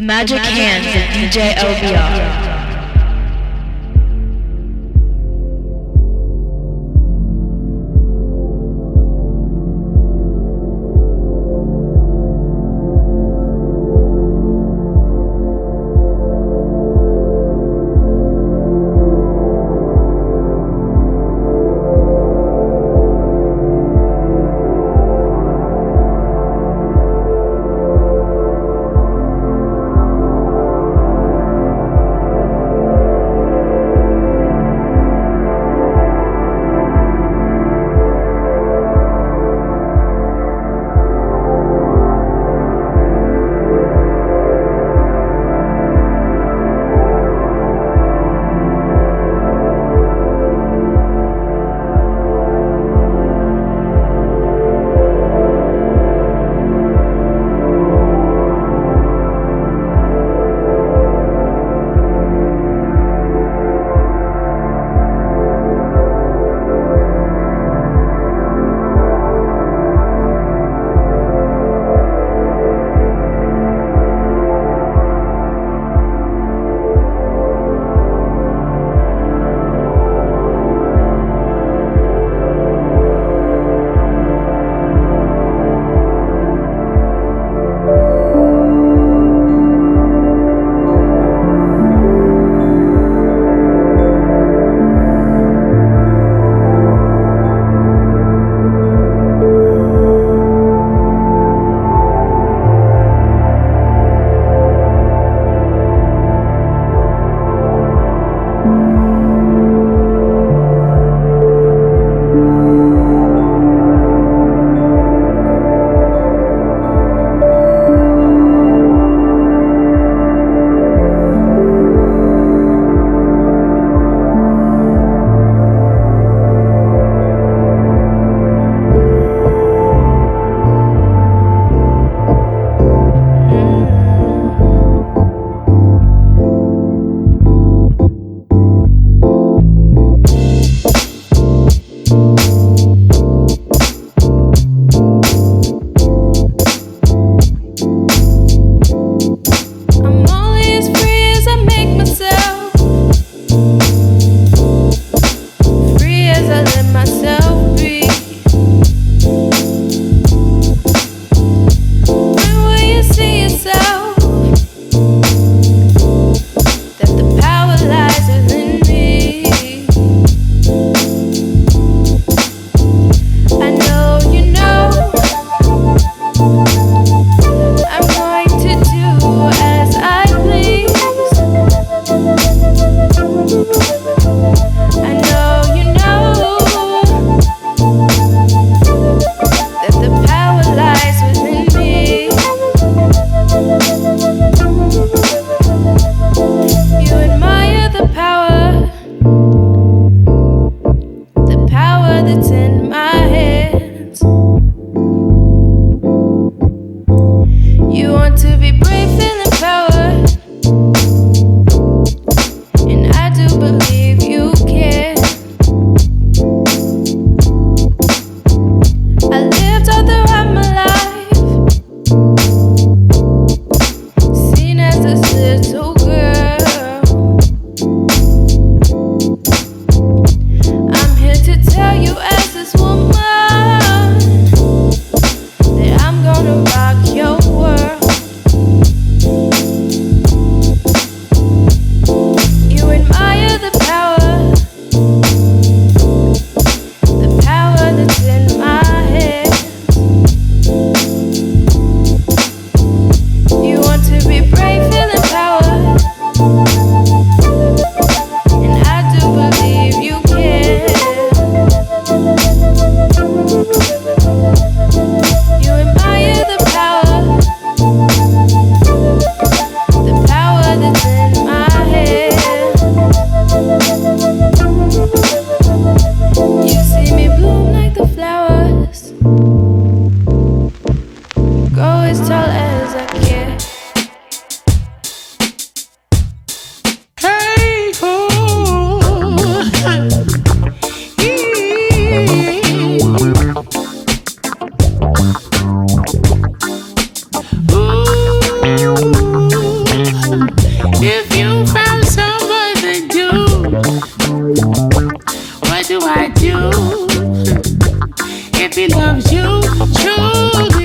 The Magic Hands of DJ LBR.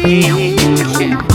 Truly,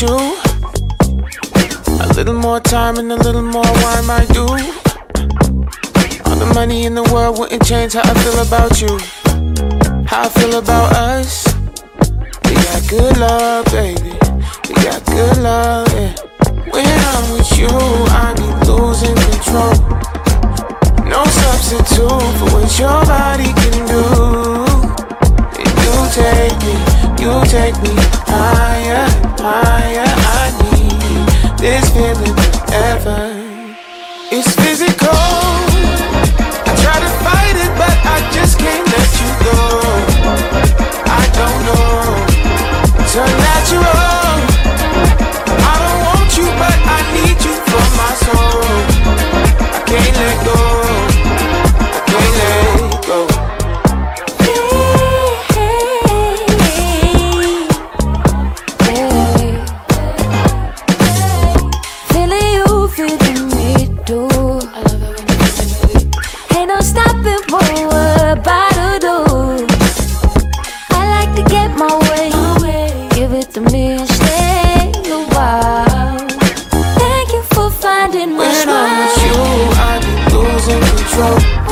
you. A little more time and a little more wine might do. All the money in the world wouldn't change how I feel about you. How I feel about us. We got good love, baby. We got good love, yeah. When I'm with you, I be losing control. No substitute for what your body can do. If you take me, you take me higher fire I need. This feeling forever. It's physical. I try to fight it, but I just can't let you go. I don't know. Turn natural. losing control.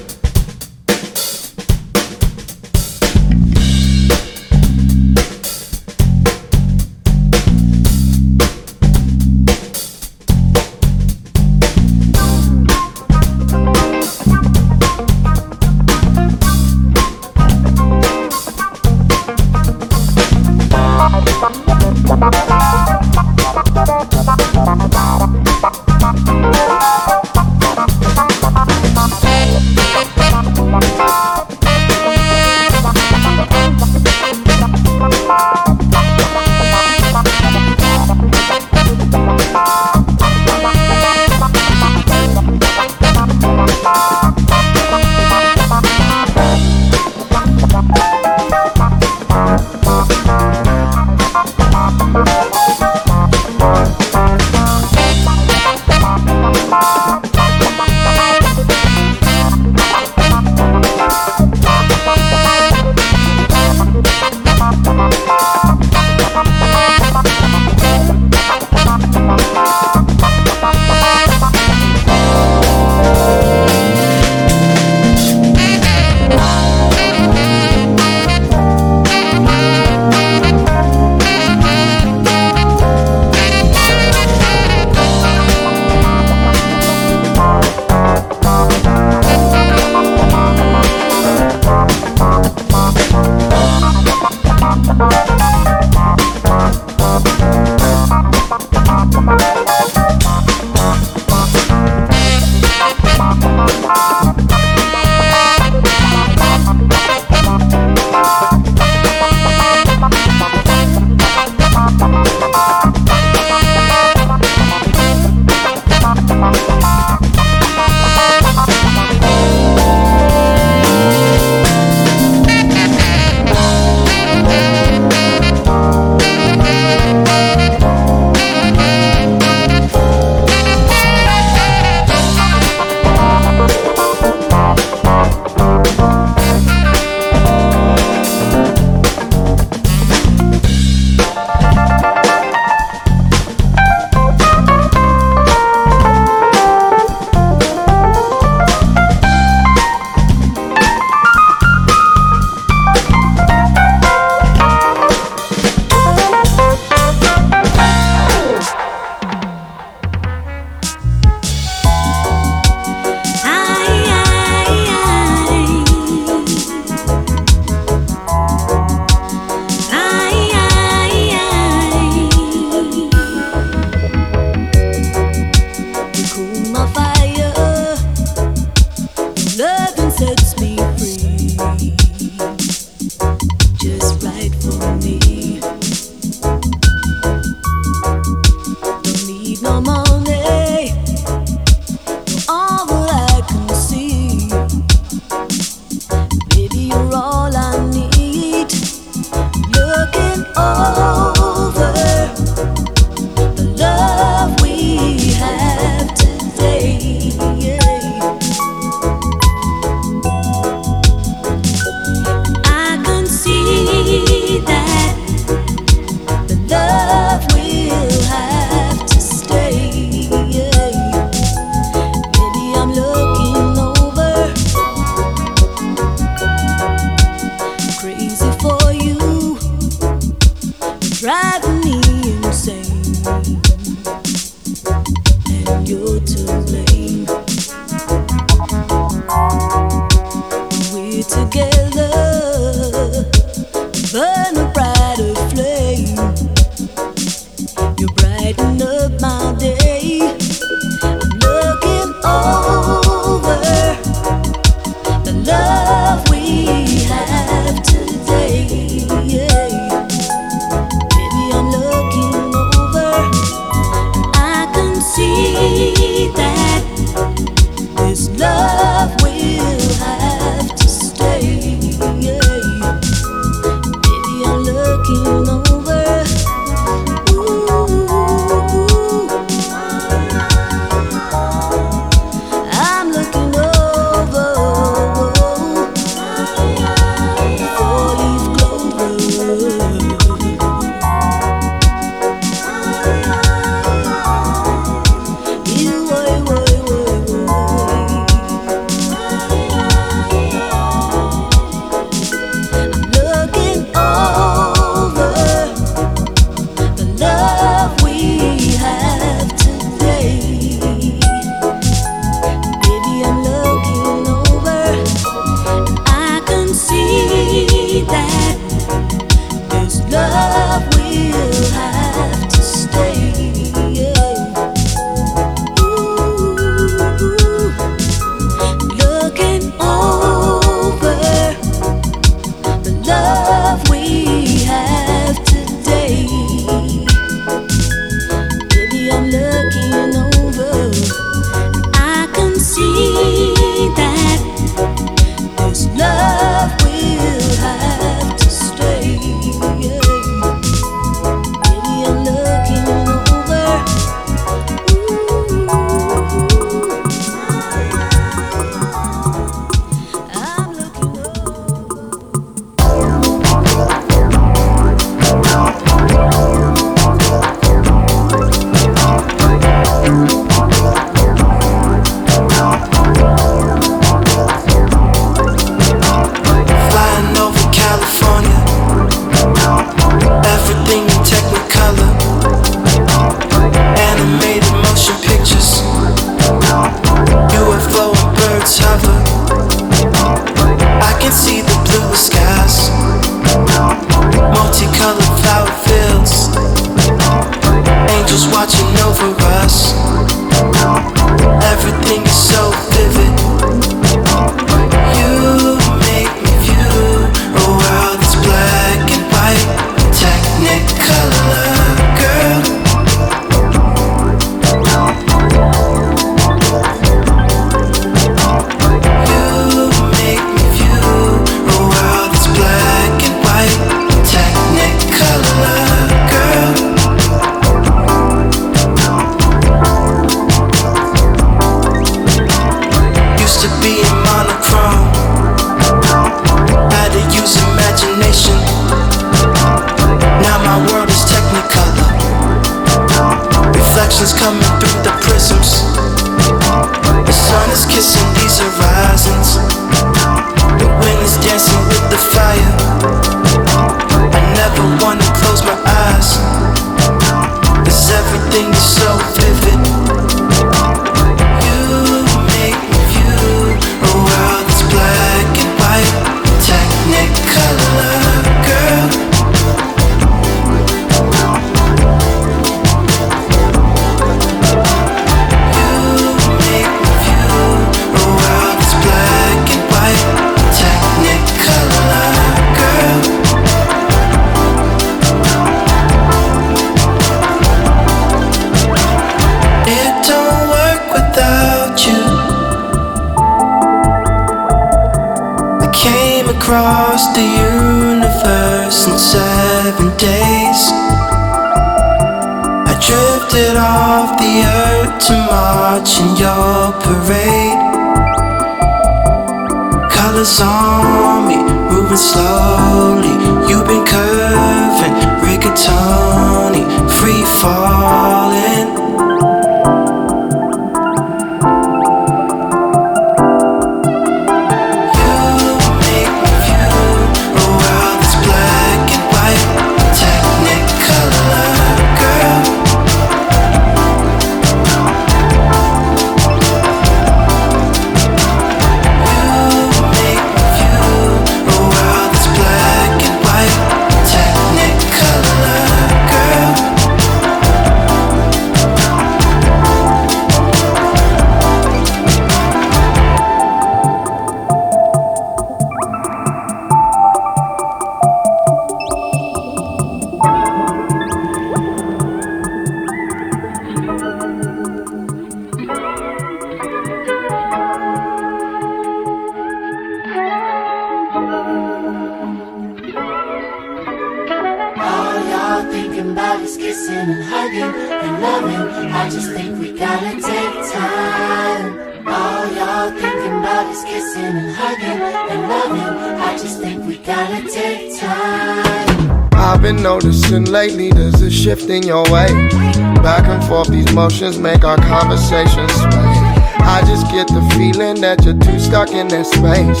Make our conversations sway. I just get the feeling that you're too stuck in that space.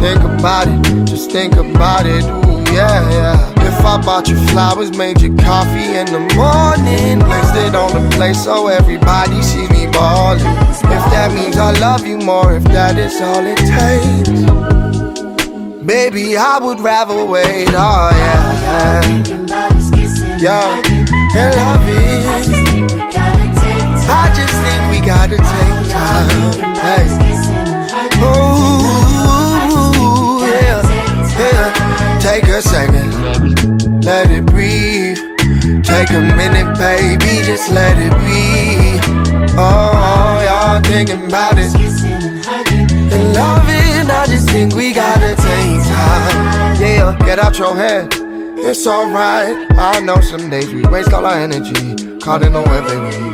Think about it, just think about it. Ooh, yeah, yeah. If I bought you flowers, made you coffee in the morning, placed it on the plate so everybody sees me ballin'. If that means I love you more, if that is all it takes. Baby, I would rather wait, oh yeah. Yeah, and love it. I just think we gotta take time. Hey. Ooh, yeah, yeah. Take a second, let it breathe. Take a minute, baby, just let it be. Oh, y'all thinking about it and loving. I just think we gotta take time. Yeah, get out your head. It's alright. I know some days we waste all our energy. Caught in the web, baby.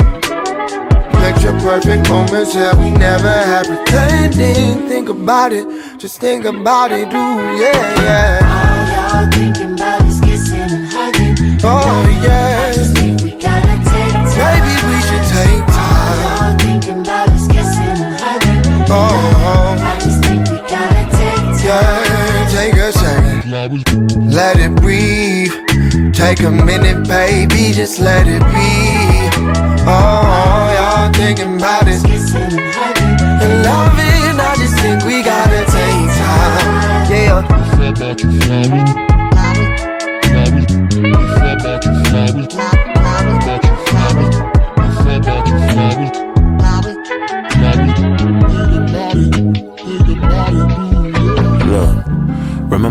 Picture perfect moments that we never had pretending. Think about it, just think about it, ooh, yeah, yeah. All y'all thinking about is kissing and hugging. Oh, yeah. Think we gotta take time. Maybe we should take time. All thinking about is kissing and hugging. Oh, I just think we gotta take time. yeah, take a second. Let it breathe. Take a minute, baby, just let it be. Thinking about it. And loving, I just think we gotta take time. Yeah.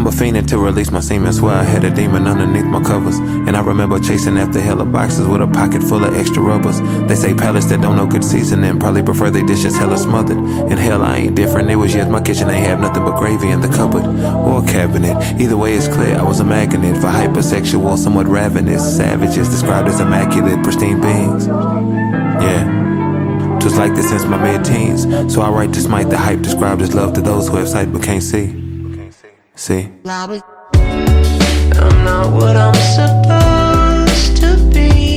Remember fiending to release my semen. Swear I had a demon underneath my covers. And I remember chasing after hella boxes with a pocket full of extra rubbers. They say palates that don't know good seasoning probably prefer they dishes hella smothered. And hell, I ain't different. It was just my kitchen ain't have nothing but gravy in the cupboard or cabinet. Either way, it's clear I was a magnet for hypersexual, somewhat ravenous savages described as immaculate, pristine beings. Yeah. was like this since my mid teens. So I write this mic, the hype described as love to those who have sight but can't see. See? I'm not what I'm supposed to be.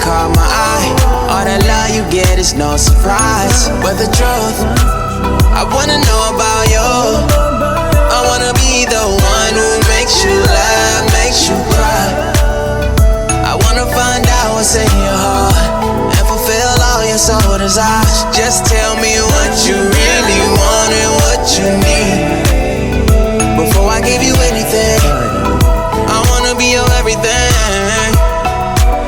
Caught my eye. All that love you get is no surprise. But the truth, I wanna know about you. I wanna be the one who makes you laugh, makes you cry. I wanna find out what's in your heart and fulfill all your soul desires. Just tell me what you really want and what you need. Before I give you anything, I wanna be your everything.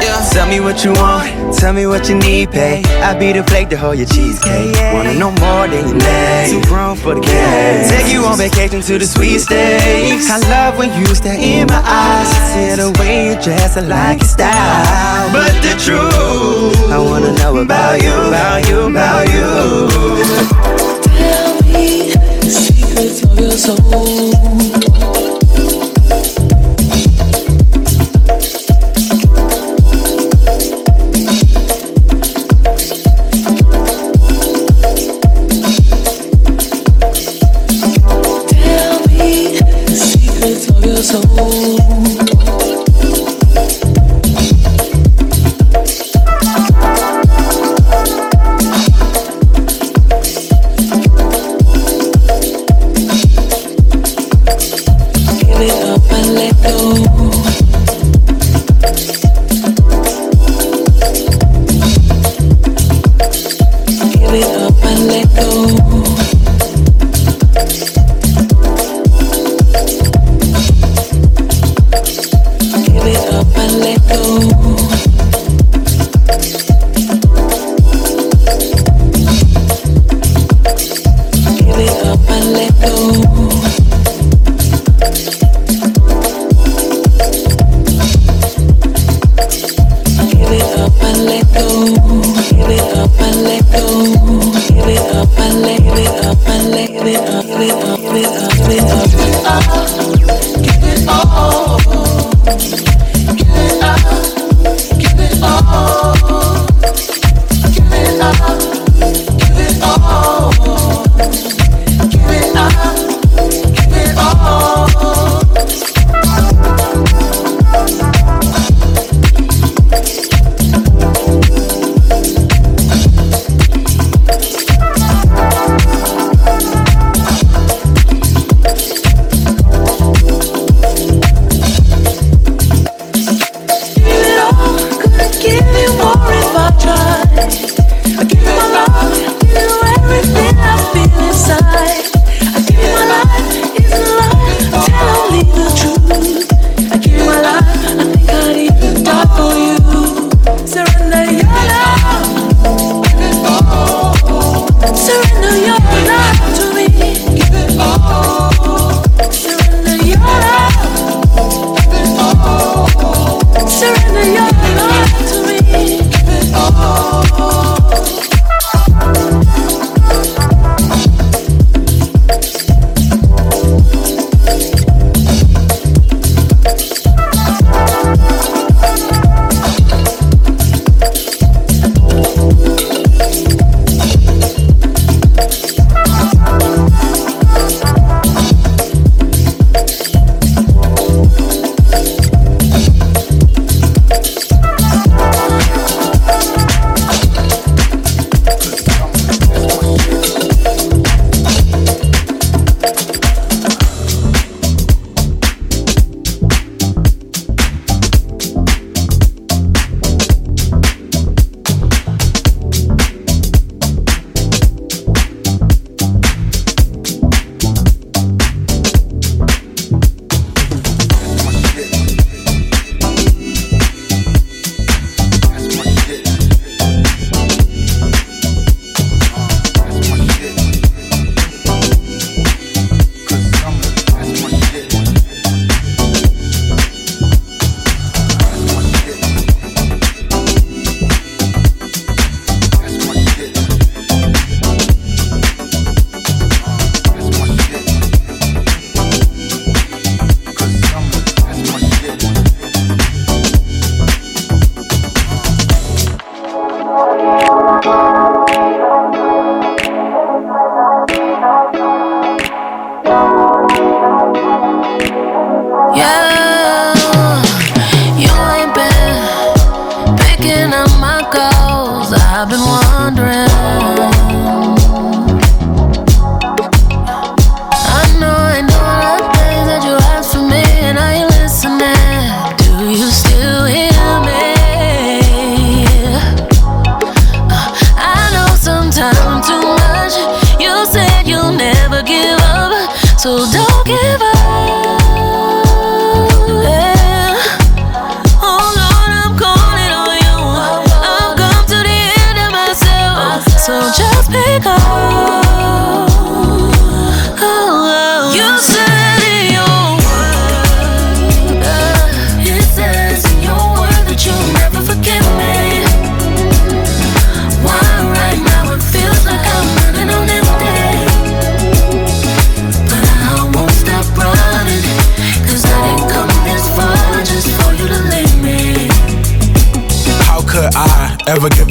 Yeah. Tell me what you want, tell me what you need, pay. I be the plate to hold your cheesecake. Wanna know more than you need. Too grown for the game. Take you on vacation to the sweet states. I love when you stare in my eyes. See the way you dress, I like your style. But the truth, I wanna know about you, about you, about you. Tell me the secrets of your soul.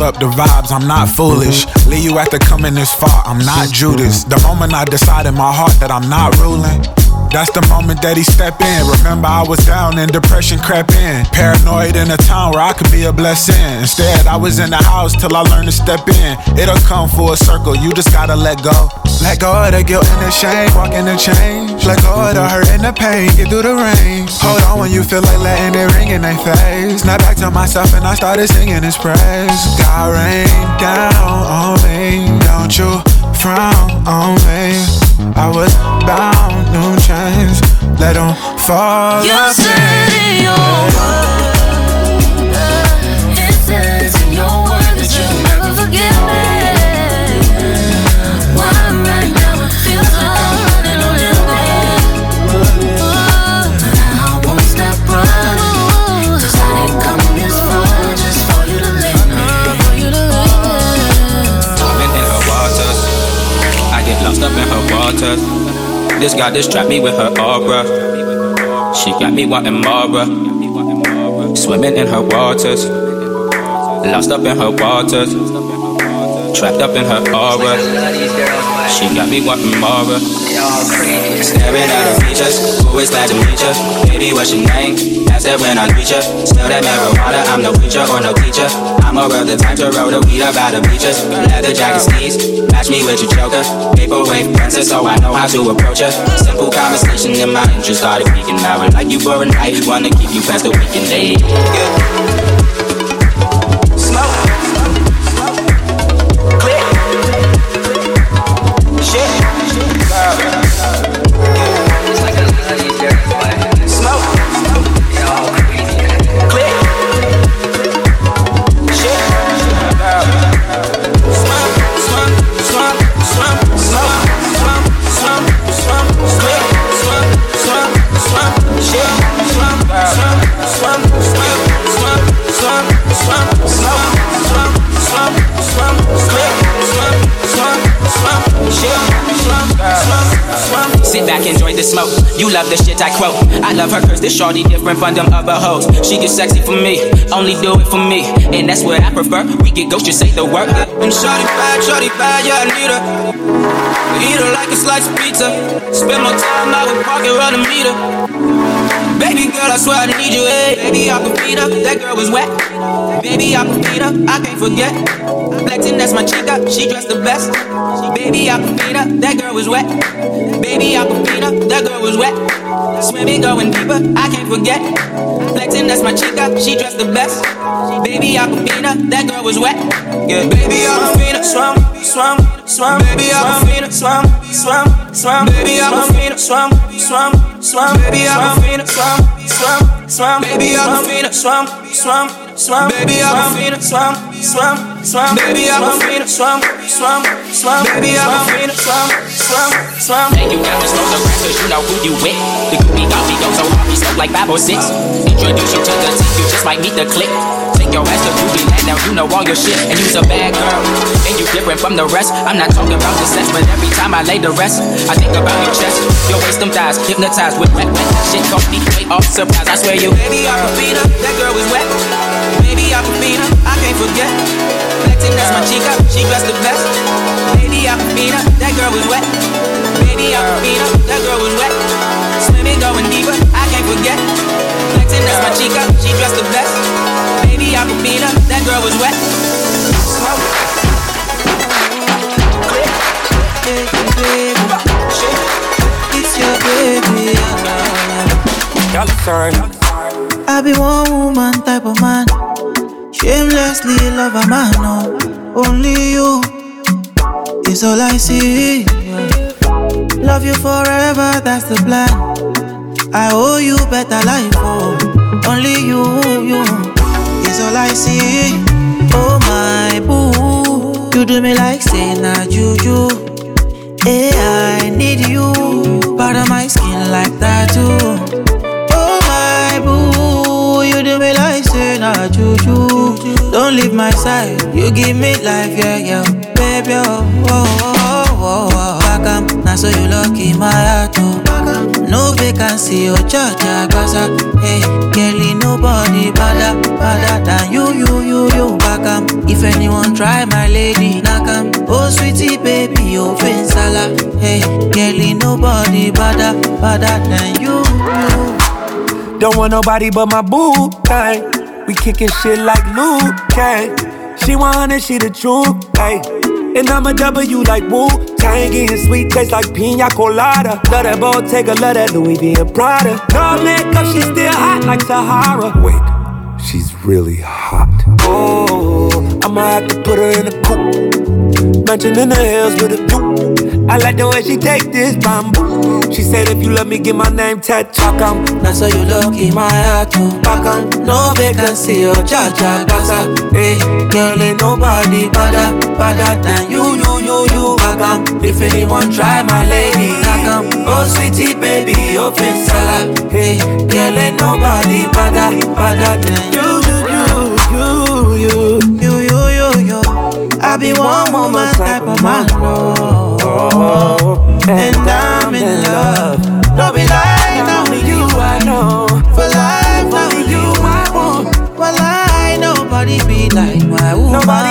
Up the vibes? I'm not foolish. Leave you after coming this far. I'm not Judas. The moment I decide in my heart that I'm not ruling. That's the moment that he step in. Remember, I was down and depression crept in. Paranoid in a town where I could be a blessing. Instead, I was in the house till I learned to step in. It'll come full circle. You just gotta let go. Let go of the guilt and the shame. Walk in the change. Let go of the hurt and the pain. Get through the rain. Hold on when you feel like letting it ring in their face. Snap back to myself and I started singing his praise. God rain down on me. Don't you frown on me. I was bound, new chains. Let them fall. You said in your lost up in her waters. This goddess trapped me with her aura. She got me wanting more. Swimming in her waters. Lost up in her waters. Trapped up in her aura. She got me wanting more. Staring at her features. Always glad to meet ya. Baby, what's your name? Ask that when I reach ya. Smell that marijuana. I'm no preacher or no teacher. I'm a real the type to roll the weed about the beaches. Leather jacket sneeze. Match me with your choker. Vaporwave princess, so I know how to approach her. Simple conversation and my interest started peaking. Now I like you for a night. Wanna keep you past the weekend day. The smoke. You love the shit I quote. I love her cause this shorty different from them other hoes. She gets sexy for me, only do it for me. And that's what I prefer. We get ghost, just say the word. And shorty bad, shorty bad, yeah, I need her. Eat her like a slice of pizza. Spend more time out with parking around the meter. Baby girl, I swear I need you, hey. Baby, I can feed her. That girl was wet. Baby, I can feed her. I can't forget. Flexing, that's my chica. She dressed the best. Baby, I can feed her. That girl was wet. Baby, can. That girl was wet. Swimming, going deeper. I can't forget. Flexing, that's my chica. She dressed the best. Baby, can. That girl was wet. Yeah, baby, can. Swam, swam, swam. Baby, can. Swam, swam, swam. Baby, can. Swam, swam, swam. Baby, can. Swam, swam, swam. Baby, can. Swam, swam, swam. Baby, her. Swam, swam, swam. Baby, I can feed her. Swam, swam, swam. Baby, I can feed her. Swam, swam, swam. And you got to slow the rest cause you know who you with. The groupie got me go so hard, we smoke like five or six. Introduce you to the team, you just might meet the clique. Take your ass to groovy land, now you know all your shit. And you's a bad girl, and you different from the rest. I'm not talking about the sex, but every time I lay the rest, I think about your chest. Your waist, them thighs, hypnotized with wet, wet. Shit caught me way off surprise, I swear you. Baby, I can feed her. That girl is wet. Baby, I can feed her. I can't forget. Flexing, that's my chica, she dressed the best. Baby Aquafina, that girl was wet. Baby Aquafina, that girl was wet. Swimming, going deeper, I can't forget. Flexing, that's my chica, she dressed the best. Baby Aquafina, that girl was wet. It's your baby. Y'all sorry. I be one woman type of man. Shamelessly love a man, no. Only you is all I see. Love you forever, that's the plan. I owe you better life, oh. Only you, you is all I see. Oh my boo, you do me like say juju. Hey, I need you, part of my skin like that too. Na juju. Don't leave my side, you give me life, yeah, yeah, baby, oh, oh, oh, oh, oh. Back now so you lucky my heart, oh. No vacancy, oh, cha gaza. Hey, girlie, nobody better, better than you, you, you, you. Back am, if anyone try my lady, knock am. Oh, sweetie, baby, oh, sala. Hey, girlie, nobody better, better than you, you. Don't want nobody but my boo thing. We kicking shit like Liu Kang. She 100, she the truth, hey. And I'm a W like Wu Tang, getting sweet taste like pina colada. Love that Bottega, love that Louis V and Prada. No makeup, she still hot like Sahara. Wait, she's really hot. Oh, I'ma have to put her in a coupe. Mansion in the hills with a view. I like the way she take this bamboo. She said, if you love me, give my name Ted Come, now so you look in my heart. Back no vacancy, oh, cha cha, gaza. Hey, girl, ain't nobody better, better than you, you, you, you. Back if anyone try my lady. Back oh, sweetie, baby, open face salad. Hey, girl, ain't nobody better, better than you, you, you, you, you, you, you, you. I be one woman type of man and I'm in love. Don't be lying, with you I know. For life, with you I want. Well, I nobody be like my woman. Nobody